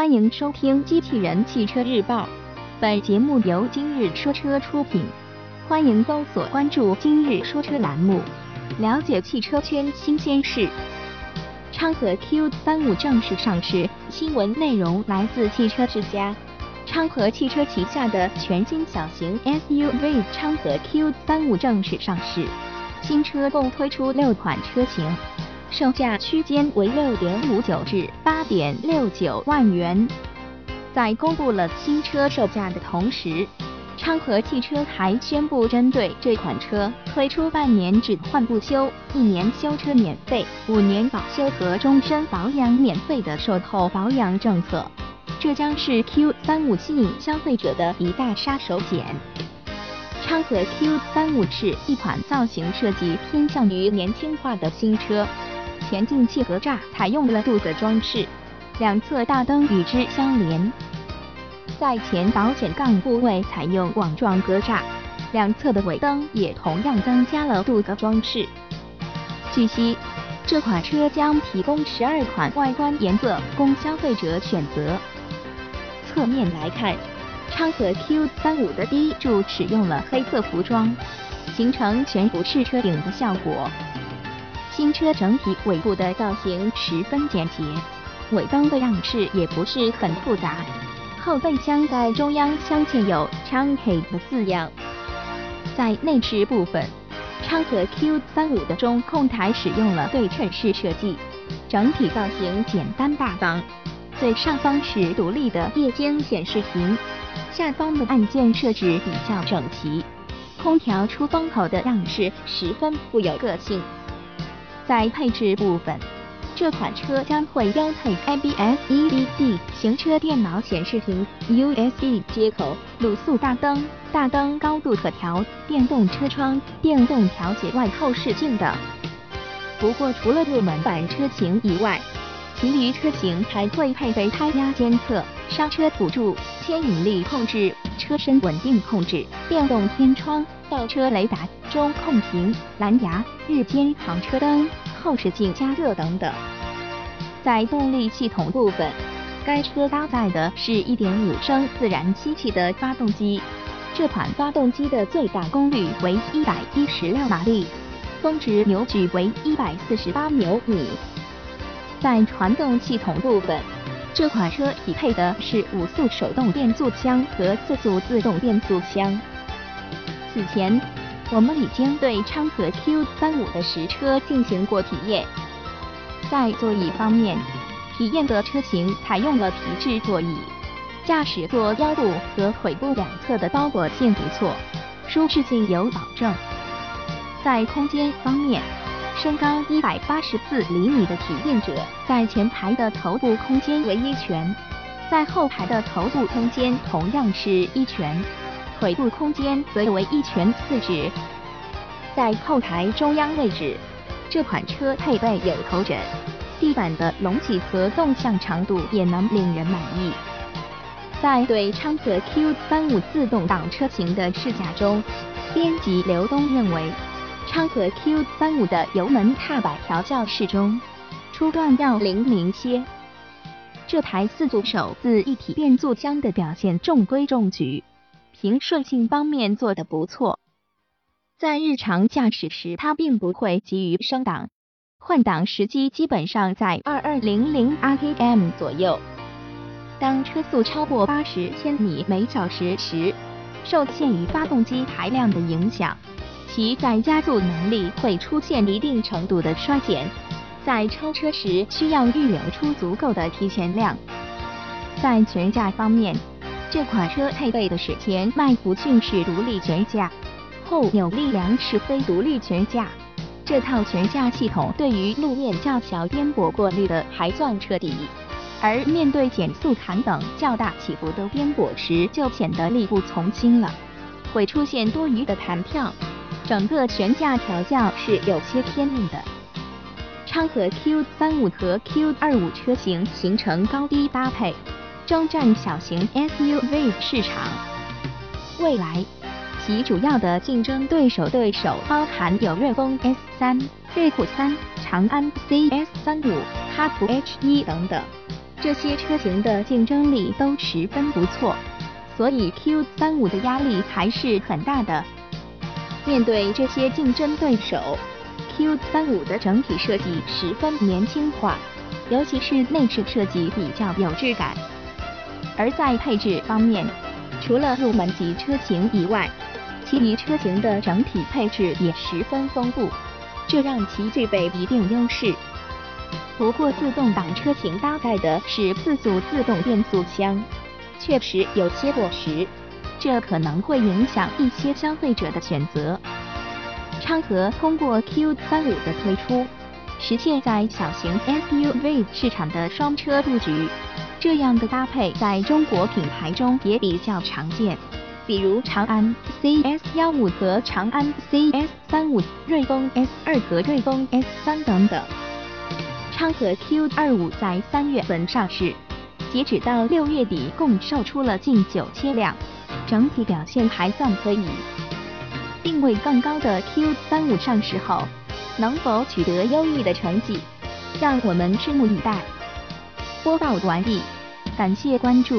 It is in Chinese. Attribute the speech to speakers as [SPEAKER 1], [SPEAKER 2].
[SPEAKER 1] 欢迎收听《机器人汽车日报》，本节目由今日说车出品。欢迎搜索关注“今日说车”栏目，了解汽车圈新鲜事。昌河 Q 三五正式上市，新闻内容来自汽车之家。昌河汽车旗下的全新小型 SUV 昌河 Q 三五正式上市，新车共推出六款车型。售价区间为六点五九至八点六九万元。在公布了新车售价的同时，昌河汽车还宣布，针对这款车推出半年只换不修、一年修车免费、五年保修和终身保养免费的售后保养政策。这将是 Q 三五吸引消费者的一大杀手锏。昌河 Q 三五是一款造型设计偏向于年轻化的新车。前进气格栅采用了镀铬装饰，两侧大灯与之相连，在前保险杠部位采用网状格栅，两侧的尾灯也同样增加了镀铬装饰。据悉，这款车将提供十二款外观颜色供消费者选择。侧面来看，昌河 Q 三五的第一柱使用了黑色涂装，形成全幅式车顶的效果。新车整体尾部的造型十分简洁，尾灯的样式也不是很复杂。后备箱盖中央镶嵌有昌河的字样。在内饰部分，昌河 Q 三五的中控台使用了对称式设计，整体造型简单大方。最上方是独立的液晶显示屏，下方的按键设置比较整齐。空调出风口的样式十分富有个性。在配置部分，这款车将会标配 ABS、EBD、行车电脑显示屏、USB 接口、卤素大灯、大灯高度可调、电动车窗、电动调节外后视镜等。不过，除了入门版车型以外，其余车型还会配备胎压监测、刹车辅助、牵引力控制、车身稳定控制、电动天窗、倒车雷达。中控屏、蓝牙、日间行车灯、后视镜加热等等。在动力系统部分，该车搭载的是1.5升自然吸气的发动机，这款发动机的最大功率为116马力，峰值扭矩为148牛米。在传动系统部分，这款车匹配的是五速手动变速箱和四速自动变速箱。此前。我们已经对昌河 Q 三五的实车进行过体验，在座椅方面，体验的车型采用了皮质座椅，驾驶座腰部和腿部两侧的包裹性不错，舒适性有保证。在空间方面，身高一百八十四厘米的体验者在前排的头部空间为一拳，在后排的头部空间同样是一拳。腿部空间则为一拳四指。在后台中央位置，这款车配备有头枕，地板的隆起和纵向长度也能令人满意。在对昌河 Q 三五自动挡车型的试驾中，编辑刘东认为，昌河 Q 三五的油门踏板调教适中，初段要灵敏些。这台四速手自一体变速箱的表现中规中矩。平顺性方面做得不错，在日常驾驶时，它并不会急于升档，换挡时机基本上在二二零零 RPM 左右。当车速超过八十千米每小时时，受限于发动机排量的影响，其在加速能力会出现一定程度的衰减。在超车时，需要预留出足够的提前量。在悬架方面。这款车配备的是前麦弗逊式独立悬架，后扭力梁式非独立悬架。这套悬架系统对于路面较小颠簸过滤的还算彻底，而面对减速坎等较大起伏的颠簸时，就显得力不从心了，会出现多余的弹跳。整个悬架调教是有些偏硬的。昌河 Q 三五和 Q 二五车型形成高低搭配。征战小型 SUV 市场，未来其主要的竞争对手对手包含有瑞风 S 三、瑞虎三、长安 CS 三五、哈弗 H 一等等。这些车型的竞争力都十分不错，所以 Q35 的压力还是很大的。面对这些竞争对手，Q35 的整体设计十分年轻化，尤其是内饰设计比较有质感。而在配置方面，除了入门级车型以外，其余车型的整体配置也十分丰富，这让其具备一定优势。不过，自动挡车型搭载的是四速自动变速箱，确实有些过时，这可能会影响一些消费者的选择。昌河通过 Q35 的推出，实现在小型 SUV 市场的双车布局，这样的搭配在中国品牌中也比较常见。比如长安 CS 幺五和长安 CS 三五、瑞风 S 二和瑞风 S 三等等。昌河 Q 二五在三月份上市，截止到六月底共售出了近九千辆，整体表现还算可以。定位更高的 Q 三五上市后，能否取得优异的成绩，让我们拭目以待。播报完毕，感谢关注。